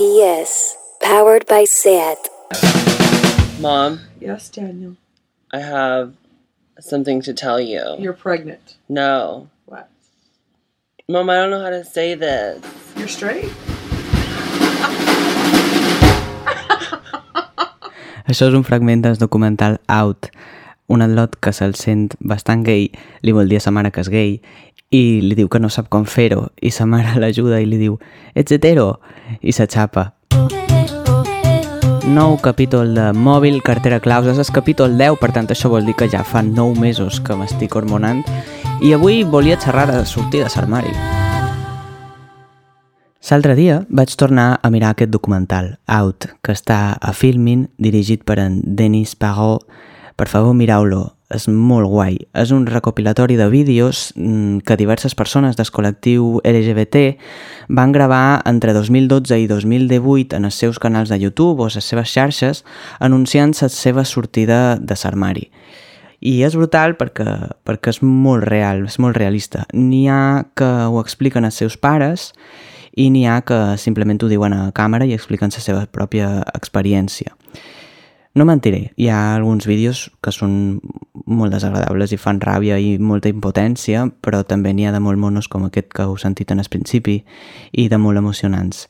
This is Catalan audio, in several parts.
PS. Powered by SAT. Mom, Yes, Daniel. I have something to tell you. You're pregnant. No. What? Mom, I don't know how to say this. You're straight? Això és un fragment del documental Out. Un atlot que se'l sent bastant gay li vol dir a sa mare que és gay i li diu que no sap com fer-ho i sa mare l'ajuda i li diu «Ets hetero?» i s'aixapa. Nou capítol de mòbil, cartera claus, és capítol 10, per tant això vol dir que ja fa 9 mesos que m'estic hormonant i avui volia xerrar de sortir de l'armari. L'altre dia vaig tornar a mirar aquest documental, Out, que està a Filmin, dirigit per en Denis Parot. Per favor, mireu-lo, és molt guai. És un recopilatori de vídeos mm, que diverses persones del col·lectiu LGBT van gravar entre 2012 i 2018 en els seus canals de YouTube o les seves xarxes anunciant la seva sortida de l'armari. I és brutal perquè, perquè és molt real, és molt realista. N'hi ha que ho expliquen els seus pares i n'hi ha que simplement ho diuen a càmera i expliquen la seva pròpia experiència. No mentiré, hi ha alguns vídeos que són molt desagradables i fan ràbia i molta impotència, però també n'hi ha de molt monos com aquest que heu sentit en el principi i de molt emocionants.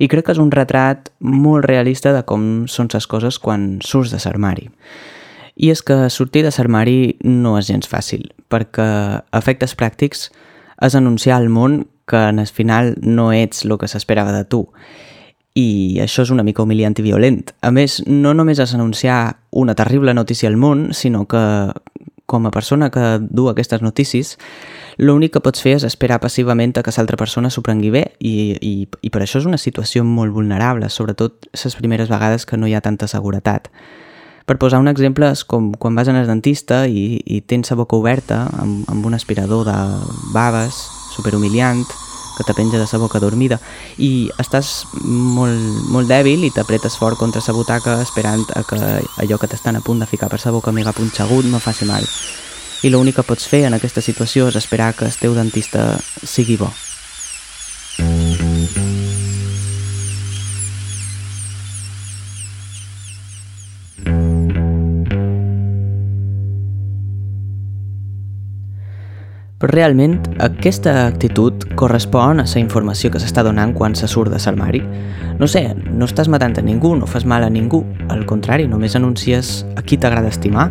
I crec que és un retrat molt realista de com són les coses quan surts de l'armari. I és que sortir de l'armari no és gens fàcil, perquè efectes pràctics és anunciar al món que en el final no ets el que s'esperava de tu. I això és una mica humiliant i violent. A més, no només és anunciar una terrible notícia al món, sinó que, com a persona que du aquestes notícies, l'únic que pots fer és esperar passivament a que l'altra persona s'ho prengui bé i, i, i per això és una situació molt vulnerable, sobretot les primeres vegades que no hi ha tanta seguretat. Per posar un exemple, és com quan vas al dentista i, i tens la boca oberta amb, amb un aspirador de baves superhumiliant que te penja de la boca dormida i estàs molt, molt dèbil i t'apretes fort contra la butaca esperant a que allò que t'estan a punt de ficar per la boca mega punxegut no faci mal. I l'únic que pots fer en aquesta situació és esperar que el teu dentista sigui bo. Però realment aquesta actitud correspon a la informació que s'està donant quan se surt de l'armari. No sé, no estàs matant a ningú, no fas mal a ningú. Al contrari, només anuncies a qui t'agrada estimar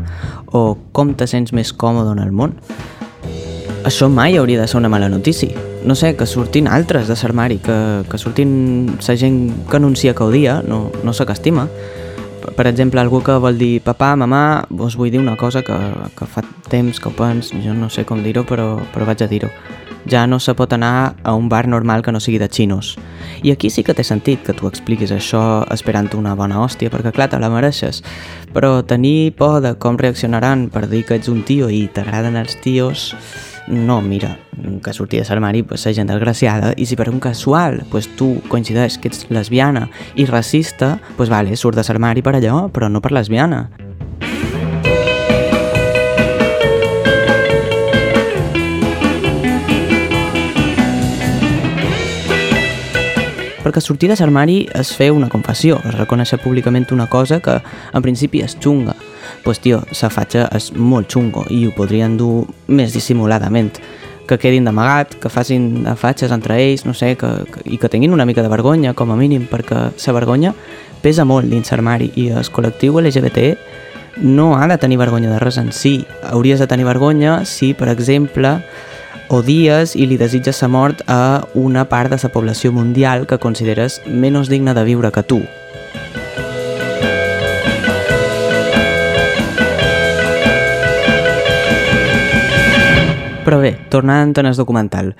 o com te sents més còmode en el món. Això mai hauria de ser una mala notícia. No sé, que surtin altres de l'armari, que, que surtin la gent que anuncia que odia, no, no sé que estima per exemple, algú que vol dir papà, mamà, us vull dir una cosa que, que fa temps que ho pens, jo no sé com dir-ho, però, però vaig a dir-ho. Ja no se pot anar a un bar normal que no sigui de xinos. I aquí sí que té sentit que tu expliquis això esperant una bona hòstia, perquè clar, te la mereixes. Però tenir por de com reaccionaran per dir que ets un tio i t'agraden els tios no, mira, que sortir de l'armari pues, la gent desgraciada i si per un casual pues, tu coincideix que ets lesbiana i racista, pues vale, surt de l'armari per allò, però no per lesbiana. Perquè sortir de l'armari és fer una confessió, és reconèixer públicament una cosa que en principi és xunga. Pues tio, sa fatxa és molt xungo i ho podrien dur més dissimuladament que quedin d'amagat, que facin fatxes entre ells, no sé, que, que, i que tinguin una mica de vergonya, com a mínim, perquè la vergonya pesa molt dins l'armari i el col·lectiu LGBT no ha de tenir vergonya de res en si. Hauries de tenir vergonya si, per exemple, odies i li desitges la mort a una part de la població mundial que consideres menys digna de viure que tu. Bé, tornant en el documental,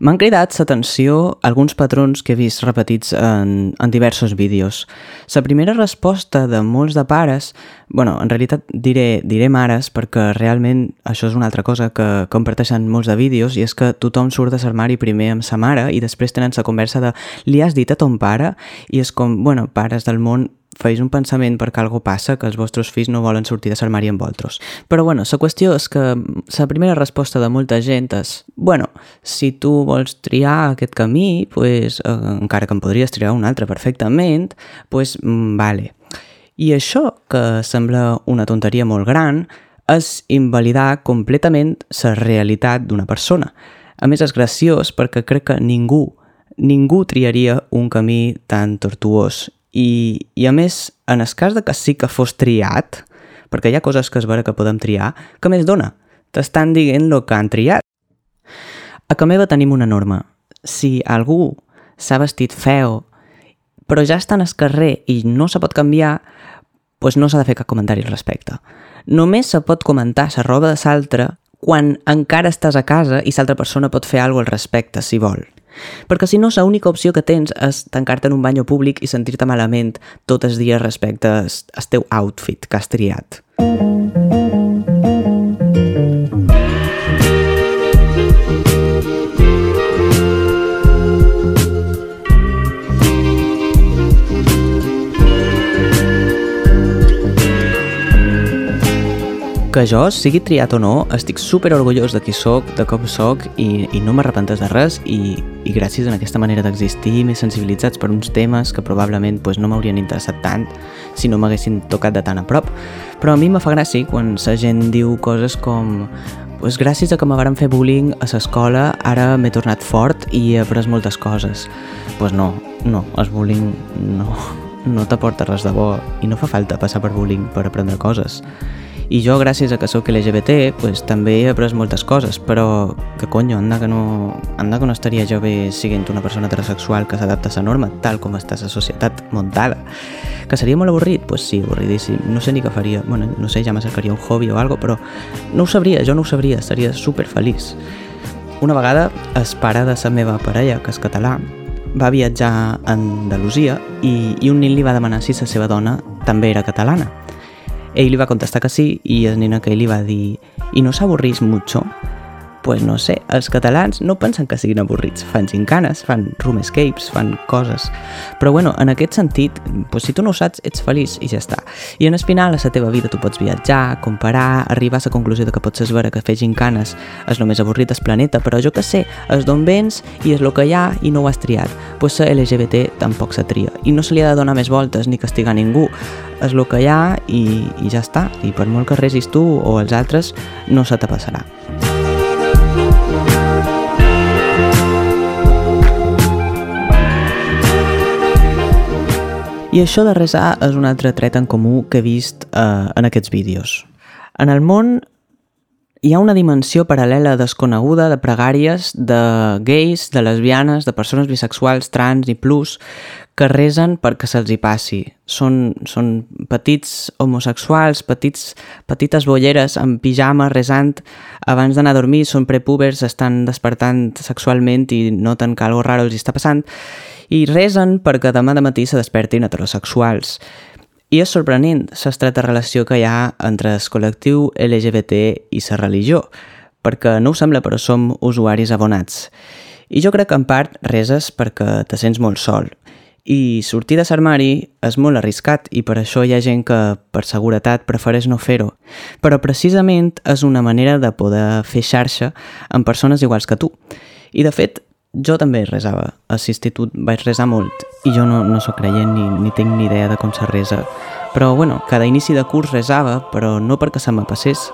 m'han cridat l'atenció alguns patrons que he vist repetits en, en diversos vídeos. La primera resposta de molts de pares, bueno, en realitat diré, diré mares perquè realment això és una altra cosa que comparteixen molts de vídeos i és que tothom surt de l'armari primer amb sa mare i després tenen la conversa de li has dit a ton pare? I és com, bueno, pares del món feis un pensament perquè algo passa, que els vostres fills no volen sortir de l'armari amb vosaltres. Però bueno, la qüestió és que la primera resposta de molta gent és bueno, si tu vols triar aquest camí, pues, eh, encara que en podries triar un altre perfectament, pues, mm, vale. I això, que sembla una tonteria molt gran, és invalidar completament la realitat d'una persona. A més, és graciós perquè crec que ningú, ningú triaria un camí tan tortuós i, i a més, en el cas de que sí que fos triat, perquè hi ha coses que es veure que podem triar, que més dona? T'estan dient el que han triat. A que meva tenim una norma. Si algú s'ha vestit feo, però ja està en el carrer i no se pot canviar, doncs no s'ha de fer cap comentari al respecte. Només se pot comentar la roba de l'altre quan encara estàs a casa i l'altra persona pot fer alguna al respecte, si vol. Perquè si no, l'única opció que tens és tancar-te en un bany públic i sentir-te malament tots els dies respecte al teu outfit que has triat. Que jo, sigui triat o no, estic super orgullós de qui sóc, de com sóc i, i no m'arrepentes de res i, i gràcies a aquesta manera d'existir més sensibilitzats per uns temes que probablement pues, no m'haurien interessat tant si no m'haguessin tocat de tan a prop. Però a mi me fa gràcia quan la gent diu coses com pues gràcies a que me varen fer bullying a l'escola ara m'he tornat fort i he après moltes coses. pues no, no, el bullying no, no t'aporta res de bo i no fa falta passar per bullying per aprendre coses. I jo, gràcies a que sóc LGBT, pues, també he après moltes coses, però que conyo, anda que no, anda que no estaria jo bé siguent una persona heterosexual que s'adapta a la norma, tal com està la societat muntada. Que seria molt avorrit? Pues sí, avorridíssim. No sé ni què faria. Bueno, no sé, ja m'acercaria un hobby o algo, però no ho sabria, jo no ho sabria, seria super feliç. Una vegada, el pare de la meva parella, que és català, va viatjar a Andalusia i, i un nen li va demanar si la seva dona també era catalana. Ell li va contestar que sí i el nen aquell li va dir «I no s'avorrís mucho?» Pues no sé, els catalans no pensen que siguin avorrits, fan gincanes, fan room escapes, fan coses. Però bueno, en aquest sentit, pues si tu no ho saps, ets feliç i ja està. I en el final, a la teva vida tu pots viatjar, comparar, arribar a la conclusió de que pots veure que fer gincanes és el més avorrit del planeta, però jo que sé, és d'on vens i és el que hi ha i no ho has triat. Pues ser LGBT tampoc se tria. I no se li ha de donar més voltes ni castigar ningú. És el que hi ha i, i ja està. I per molt que resis tu o els altres, no se te passarà. I això de resar és un altre tret en comú que he vist eh, en aquests vídeos. En el món hi ha una dimensió paral·lela desconeguda de pregàries de gais, de lesbianes, de persones bisexuals, trans i plus que resen perquè se'ls hi passi. Són, són petits homosexuals, petits, petites bolleres amb pijama resant abans d'anar a dormir, són prepúbers, estan despertant sexualment i noten que alguna raro els està passant i resen perquè demà de matí se despertin heterosexuals. I és sorprenent l'estreta relació que hi ha entre el col·lectiu LGBT i la religió, perquè no ho sembla però som usuaris abonats. I jo crec que en part reses perquè te sents molt sol. I sortir de l'armari és molt arriscat i per això hi ha gent que per seguretat prefereix no fer-ho. Però precisament és una manera de poder fer xarxa amb persones iguals que tu. I de fet, jo també resava. A l'institut vaig resar molt i jo no, no sóc creient ni, ni tinc ni idea de com se resa. Però, bueno, cada inici de curs resava, però no perquè se me passés,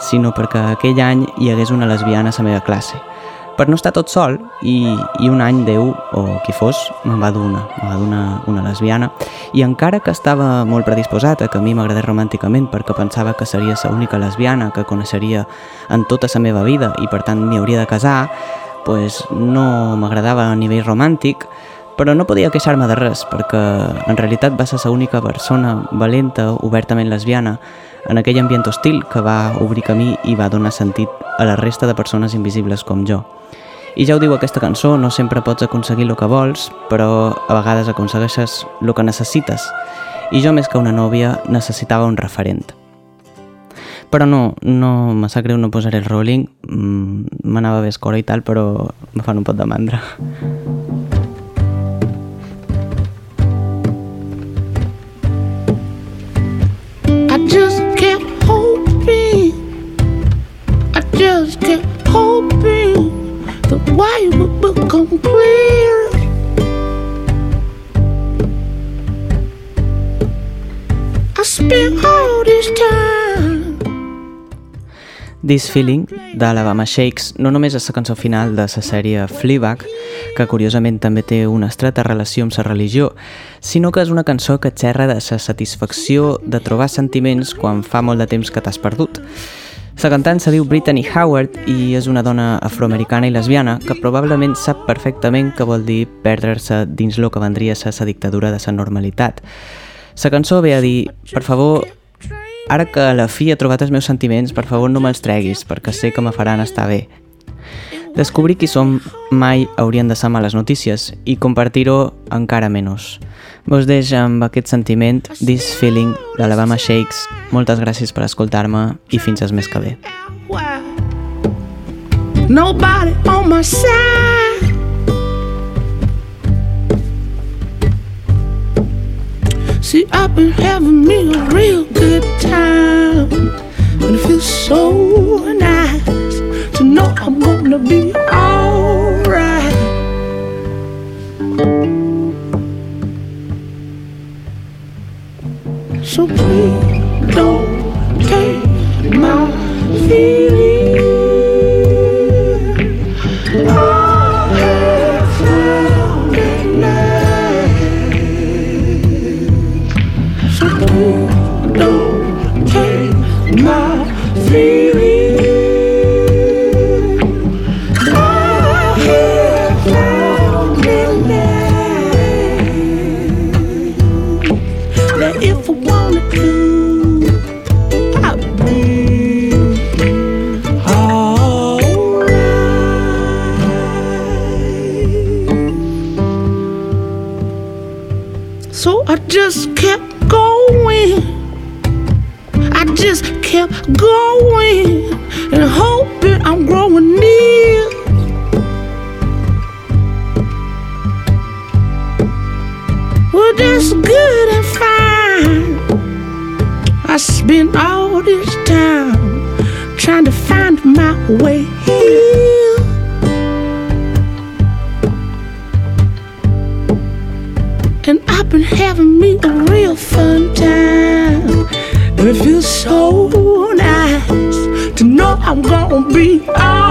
sinó perquè aquell any hi hagués una lesbiana a la meva classe. Per no estar tot sol, i, i un any Déu, o qui fos, me'n va donar, me'n va donar una lesbiana, i encara que estava molt predisposat a que a mi m'agradés romànticament perquè pensava que seria l'única lesbiana que coneixeria en tota la meva vida i per tant m'hi hauria de casar, pues no m'agradava a nivell romàntic, però no podia queixar-me de res, perquè en realitat va ser l'única persona valenta, obertament lesbiana, en aquell ambient hostil que va obrir camí i va donar sentit a la resta de persones invisibles com jo. I ja ho diu aquesta cançó, no sempre pots aconseguir el que vols, però a vegades aconsegueixes el que necessites. I jo, més que una nòvia, necessitava un referent. Però no, no me sap greu, no posaré el rolling, mm, m'anava bé escora i tal, però me fan un pot de mandra. This Feeling, d'Alabama Shakes, no només és la cançó final de la sèrie Fleabag, que curiosament també té una estreta relació amb la religió, sinó que és una cançó que xerra de la satisfacció de trobar sentiments quan fa molt de temps que t'has perdut. La cantant se diu Brittany Howard i és una dona afroamericana i lesbiana que probablement sap perfectament què vol dir perdre-se dins lo que vendria a ser la dictadura de la normalitat. La cançó ve a dir, per favor, Ara que a la fi he trobat els meus sentiments, per favor no me'ls treguis, perquè sé que me faran estar bé. Descobrir qui som mai haurien de ser males notícies i compartir-ho encara menys. Vos deix amb aquest sentiment, this feeling, d'Alabama Shakes. Moltes gràcies per escoltar-me i fins el mes que ve. Nobody on my side. See, I've been having me a real good time. Be alright. So please don't take my feeling. Oh, I have found it. So please don't take my feeling. So I just kept going. I just kept going and hoping I'm growing near. Well, that's good and fine. I spent all this time trying to find my way I'm gonna be.